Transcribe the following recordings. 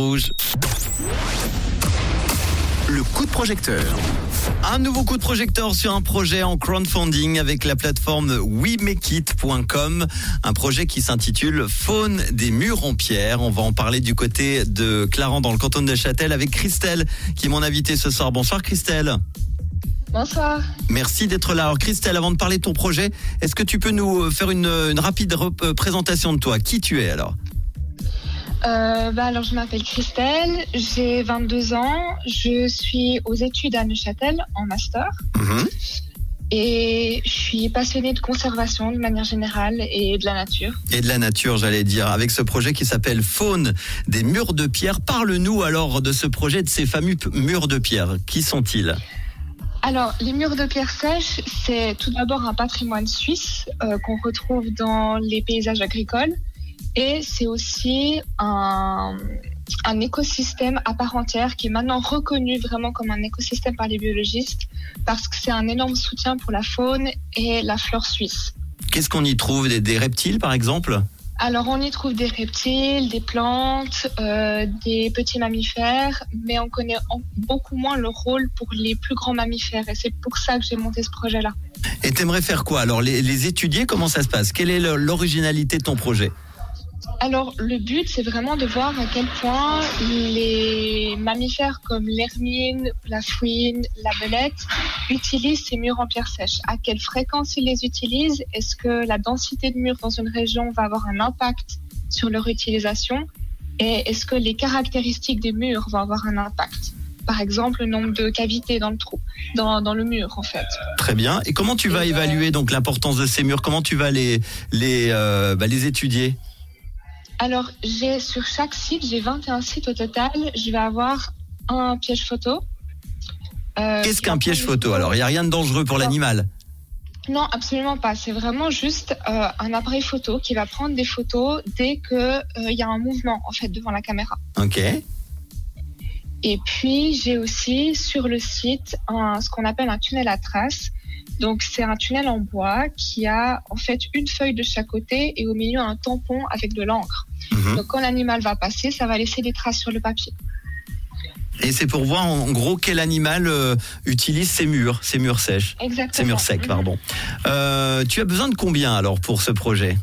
Rouge. Le coup de projecteur. Un nouveau coup de projecteur sur un projet en crowdfunding avec la plateforme WeMakeIt.com, un projet qui s'intitule Faune des murs en pierre. On va en parler du côté de Clarence dans le canton de Châtel avec Christelle qui est mon invitée ce soir. Bonsoir Christelle. Bonsoir. Merci d'être là. Alors Christelle, avant de parler de ton projet, est-ce que tu peux nous faire une, une rapide euh, présentation de toi? Qui tu es alors? Euh, bah alors je m'appelle Christelle, j'ai 22 ans, je suis aux études à Neuchâtel en master. Mhm. Et je suis passionnée de conservation de manière générale et de la nature. Et de la nature, j'allais dire, avec ce projet qui s'appelle Faune des murs de pierre. Parle-nous alors de ce projet, de ces fameux murs de pierre. Qui sont-ils? Alors, les murs de pierre sèche, c'est tout d'abord un patrimoine suisse euh, qu'on retrouve dans les paysages agricoles. Et c'est aussi un, un, écosystème à part entière qui est maintenant reconnu vraiment comme un écosystème par les biologistes parce que c'est un énorme soutien pour la faune et la flore suisse. Qu'est-ce qu'on y trouve? Des, des reptiles par exemple? Alors on y trouve des reptiles, des plantes, euh, des petits mammifères, mais on connaît beaucoup moins le rôle pour les plus grands mammifères et c'est pour ça que j'ai monté ce projet-là. Et t'aimerais faire quoi? Alors les, les étudier, comment ça se passe? Quelle est l'originalité de ton projet? Alors, le but, c'est vraiment de voir à quel point les mammifères comme l'hermine, la fouine, la belette utilisent ces murs en pierre sèche. À quelle fréquence ils les utilisent? Est-ce que la densité de murs dans une région va avoir un impact sur leur utilisation? Et est-ce que les caractéristiques des murs vont avoir un impact? Par exemple le nombre de cavités dans le trou, dans, dans le mur en fait. Très bien. Et comment tu vas évaluer donc l'importance de ces murs? Comment tu vas les les euh, bah, les étudier? Alors, j'ai sur chaque site, j'ai 21 sites au total. Je vais avoir un piège photo. Euh, Qu'est-ce qu'un piège photo Alors, il n'y a rien de dangereux pour l'animal? Non, absolument pas. C'est vraiment juste euh, un appareil photo qui va prendre des photos dès qu'il euh, y a un mouvement en fait devant la caméra. Ok. Et puis, j'ai aussi sur le site un, ce qu'on appelle un tunnel à traces. Donc c'est un tunnel en bois qui a en fait une feuille de chaque côté et au milieu un tampon avec de l'encre. Mhm. Donc quand l'animal va passer, ça va laisser des traces sur le papier. Et c'est pour voir en gros quel animal euh, utilise ces murs, ces murs sèches. Exactement. Ces murs secs, pardon. Euh, tu as besoin de combien alors pour ce projet?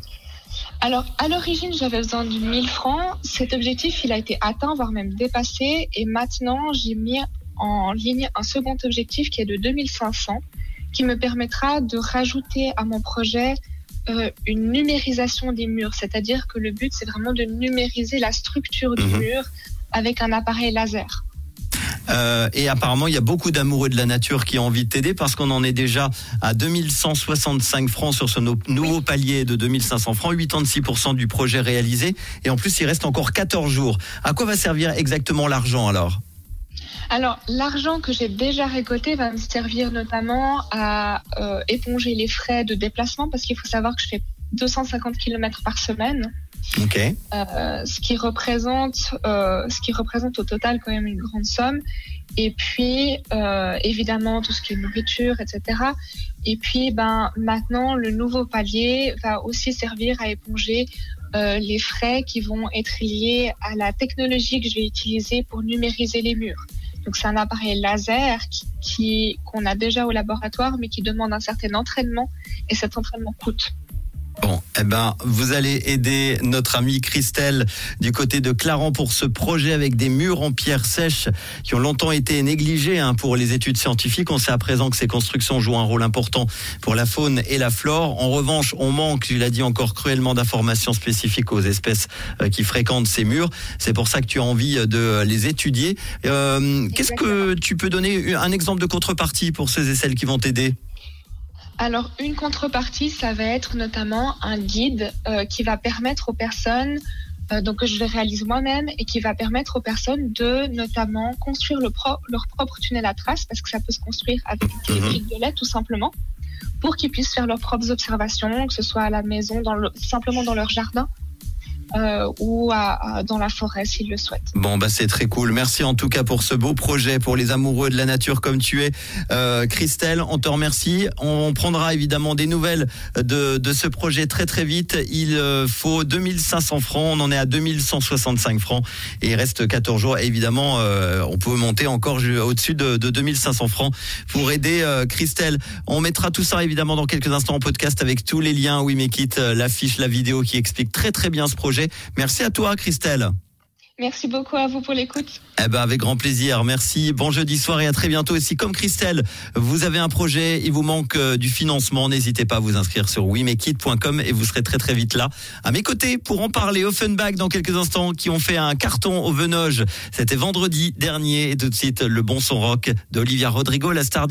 Alors, à l'origine, j'avais besoin de 1000 francs. Cet objectif, il a été atteint, voire même dépassé. Et maintenant, j'ai mis en ligne un second objectif qui est de 2500 qui me permettra de rajouter à mon projet euh, une numérisation des murs, c'est-à-dire que le but c'est vraiment de numériser la structure du mhm. mur avec un appareil laser. Euh, et apparemment, il y a beaucoup d'amoureux de la nature qui ont envie de t'aider parce qu'on en est déjà à 2165 francs sur ce nouveau palier de 2500 francs, 86% du projet réalisé. Et en plus, il reste encore 14 jours. À quoi va servir exactement l'argent alors? Alors, l'argent que j'ai déjà récolté va me servir notamment à euh, éponger les frais de déplacement parce qu'il faut savoir que je fais 250 km par semaine. Ok. Euh, ce qui représente, euh, ce qui représente au total quand même une grande somme. Et puis, évidemment, tout ce qui est nourriture, etc. Et puis, ben, maintenant, le nouveau palier va aussi servir à éponger les frais qui vont être liés à la technologie que je vais utiliser pour numériser les murs. Donc c'est un appareil laser qu'on a déjà au laboratoire, mais qui demande un certain entraînement et cet entraînement coûte. Bon, eh ben, vous allez aider notre amie Christelle du côté de Clarence pour ce projet avec des murs en pierre sèche qui ont longtemps été négligés hein, pour les études scientifiques. On sait à présent que ces constructions jouent un rôle important pour la faune et la flore. En revanche, on manque, tu l'as dit encore cruellement, d'informations spécifiques aux espèces euh, qui fréquentent ces murs. C'est pour ça que tu as envie de les étudier. Euh, Qu'est-ce que tu peux donner un exemple de contrepartie pour ceux et celles qui vont t'aider? Alors, une contrepartie, ça va être notamment un guide euh, qui va permettre aux personnes, euh, donc que je le réalise moi-même, et qui va permettre aux personnes de notamment construire le leur propre tunnel à traces, parce que ça peut se construire avec des briques de lait tout simplement, pour qu'ils puissent faire leurs propres observations, que ce soit à la maison, dans le, simplement dans leur jardin. Euh, ou dans la forêt s'ils le souhaitent. Bon, bah c'est très cool. Merci en tout cas pour ce beau projet pour les amoureux de la nature comme tu es. Euh, Christelle, on te remercie. On prendra évidemment des nouvelles de, de ce projet très très vite. Il euh, faut 2500 francs. On en est à 2165 francs et il reste 14 jours. évidemment, euh, on peut monter encore au-dessus de, de, 2500 francs pour aider euh, Christelle. On mettra tout ça évidemment dans quelques instants en podcast avec tous les liens. Oui, mais quitte l'affiche, la vidéo qui explique très très bien ce projet. Merci à toi, Christelle. Merci beaucoup à vous pour l'écoute. Eh ben avec grand plaisir. Merci. Bon jeudi soir et à très bientôt. Et si comme Christelle, vous avez un projet, il vous manque euh, du financement, n'hésitez pas à vous inscrire sur wimekit.com et vous serez très très vite là. À mes côtés pour en parler, Offenbach dans quelques instants qui ont fait un carton au Venoge. C'était vendredi dernier et tout de suite le bon son rock d'Olivia Rodrigo, la star